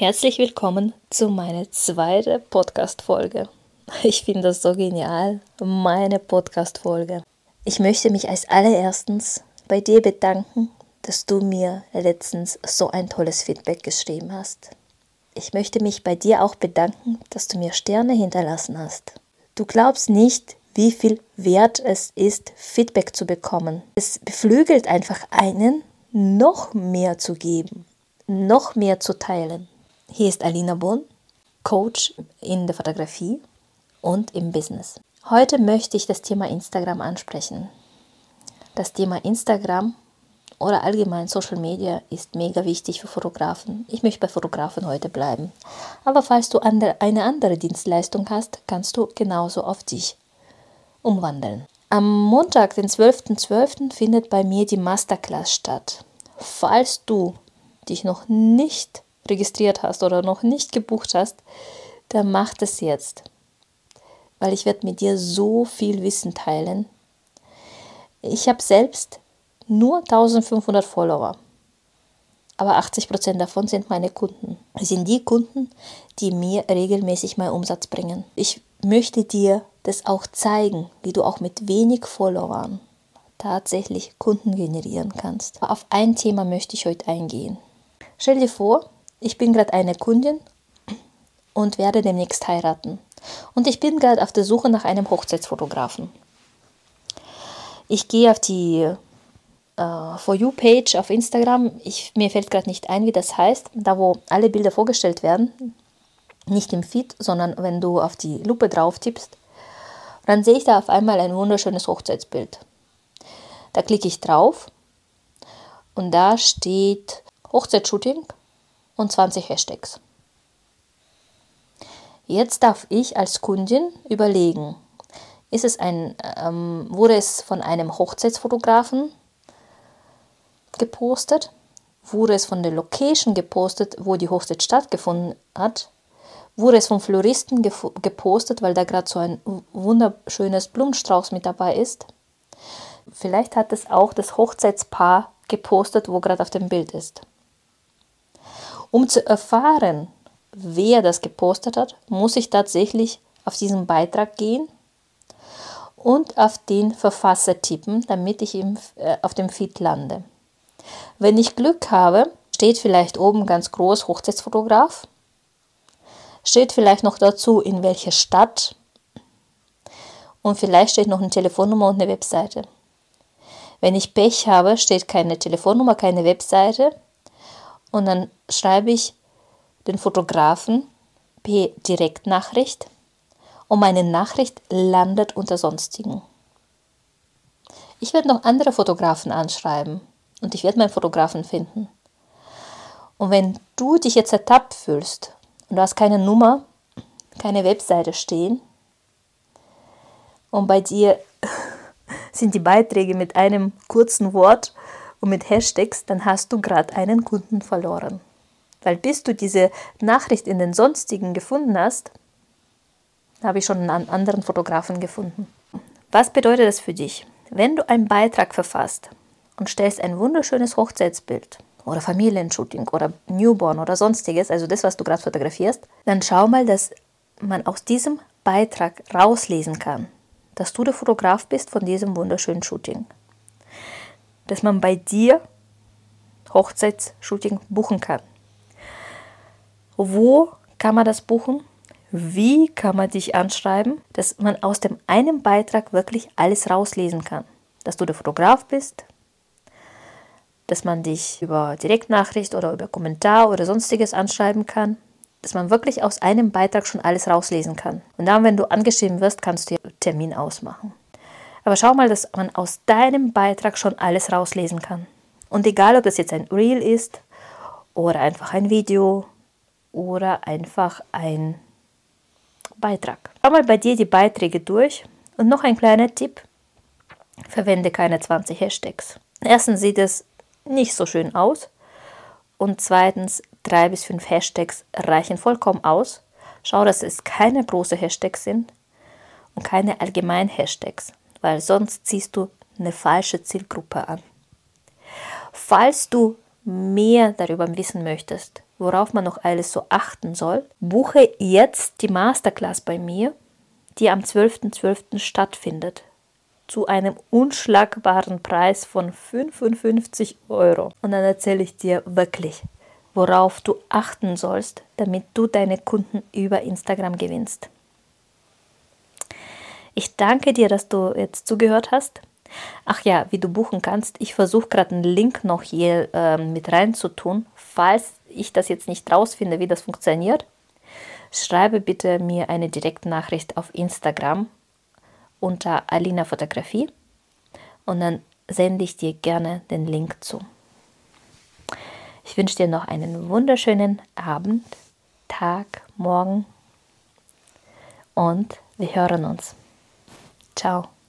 Herzlich willkommen zu meiner zweiten Podcast-Folge. Ich finde das so genial, meine Podcast-Folge. Ich möchte mich als allererstens bei dir bedanken, dass du mir letztens so ein tolles Feedback geschrieben hast. Ich möchte mich bei dir auch bedanken, dass du mir Sterne hinterlassen hast. Du glaubst nicht, wie viel wert es ist, Feedback zu bekommen. Es beflügelt einfach einen, noch mehr zu geben, noch mehr zu teilen. Hier ist Alina Bohn, Coach in der Fotografie und im Business. Heute möchte ich das Thema Instagram ansprechen. Das Thema Instagram oder allgemein Social Media ist mega wichtig für Fotografen. Ich möchte bei Fotografen heute bleiben. Aber falls du eine andere Dienstleistung hast, kannst du genauso auf dich umwandeln. Am Montag, den 12.12., .12., findet bei mir die Masterclass statt. Falls du dich noch nicht registriert hast oder noch nicht gebucht hast, dann mach das jetzt. Weil ich werde mit dir so viel Wissen teilen. Ich habe selbst nur 1500 Follower. Aber 80% davon sind meine Kunden. Das sind die Kunden, die mir regelmäßig meinen Umsatz bringen. Ich möchte dir das auch zeigen, wie du auch mit wenig Followern tatsächlich Kunden generieren kannst. Auf ein Thema möchte ich heute eingehen. Stell dir vor, ich bin gerade eine Kundin und werde demnächst heiraten. Und ich bin gerade auf der Suche nach einem Hochzeitsfotografen. Ich gehe auf die äh, For You-Page auf Instagram. Ich, mir fällt gerade nicht ein, wie das heißt. Da, wo alle Bilder vorgestellt werden. Nicht im Feed, sondern wenn du auf die Lupe drauf tippst. Dann sehe ich da auf einmal ein wunderschönes Hochzeitsbild. Da klicke ich drauf und da steht Hochzeitsshooting und 20 Hashtags. Jetzt darf ich als Kundin überlegen, ist es ein, ähm, wurde es von einem Hochzeitsfotografen gepostet? Wurde es von der Location gepostet, wo die Hochzeit stattgefunden hat? Wurde es vom Floristen gepostet, weil da gerade so ein wunderschönes Blumenstrauß mit dabei ist? Vielleicht hat es auch das Hochzeitspaar gepostet, wo gerade auf dem Bild ist. Um zu erfahren, wer das gepostet hat, muss ich tatsächlich auf diesen Beitrag gehen und auf den Verfasser tippen, damit ich im, äh, auf dem Feed lande. Wenn ich Glück habe, steht vielleicht oben ganz groß Hochzeitsfotograf, steht vielleicht noch dazu, in welcher Stadt und vielleicht steht noch eine Telefonnummer und eine Webseite. Wenn ich Pech habe, steht keine Telefonnummer, keine Webseite und dann schreibe ich den Fotografen per Direktnachricht und meine Nachricht landet unter Sonstigen. Ich werde noch andere Fotografen anschreiben und ich werde meinen Fotografen finden. Und wenn du dich jetzt ertappt fühlst und du hast keine Nummer, keine Webseite stehen und bei dir sind die Beiträge mit einem kurzen Wort und mit Hashtags, dann hast du gerade einen Kunden verloren. Weil bis du diese Nachricht in den sonstigen gefunden hast, habe ich schon einen anderen Fotografen gefunden. Was bedeutet das für dich? Wenn du einen Beitrag verfasst und stellst ein wunderschönes Hochzeitsbild oder Familienshooting oder Newborn oder sonstiges, also das, was du gerade fotografierst, dann schau mal, dass man aus diesem Beitrag rauslesen kann, dass du der Fotograf bist von diesem wunderschönen Shooting dass man bei dir Hochzeitsshooting buchen kann. Wo kann man das buchen? Wie kann man dich anschreiben, dass man aus dem einen Beitrag wirklich alles rauslesen kann? Dass du der Fotograf bist, dass man dich über Direktnachricht oder über Kommentar oder sonstiges anschreiben kann, dass man wirklich aus einem Beitrag schon alles rauslesen kann. Und dann, wenn du angeschrieben wirst, kannst du Termin ausmachen. Aber schau mal, dass man aus deinem Beitrag schon alles rauslesen kann. Und egal, ob das jetzt ein Reel ist oder einfach ein Video oder einfach ein Beitrag. Schau mal bei dir die Beiträge durch. Und noch ein kleiner Tipp. Verwende keine 20 Hashtags. Erstens sieht es nicht so schön aus. Und zweitens, drei bis fünf Hashtags reichen vollkommen aus. Schau, dass es keine großen Hashtags sind und keine allgemeinen Hashtags weil sonst ziehst du eine falsche Zielgruppe an. Falls du mehr darüber wissen möchtest, worauf man noch alles so achten soll, buche jetzt die Masterclass bei mir, die am 12.12. .12. stattfindet zu einem unschlagbaren Preis von 55 Euro. Und dann erzähle ich dir wirklich, worauf du achten sollst, damit du deine Kunden über Instagram gewinnst. Ich danke dir, dass du jetzt zugehört hast. Ach ja, wie du buchen kannst. Ich versuche gerade einen Link noch hier äh, mit reinzutun. Falls ich das jetzt nicht rausfinde, wie das funktioniert, schreibe bitte mir eine direkte Nachricht auf Instagram unter Alina Fotografie und dann sende ich dir gerne den Link zu. Ich wünsche dir noch einen wunderschönen Abend, Tag, Morgen und wir hören uns. Ciao.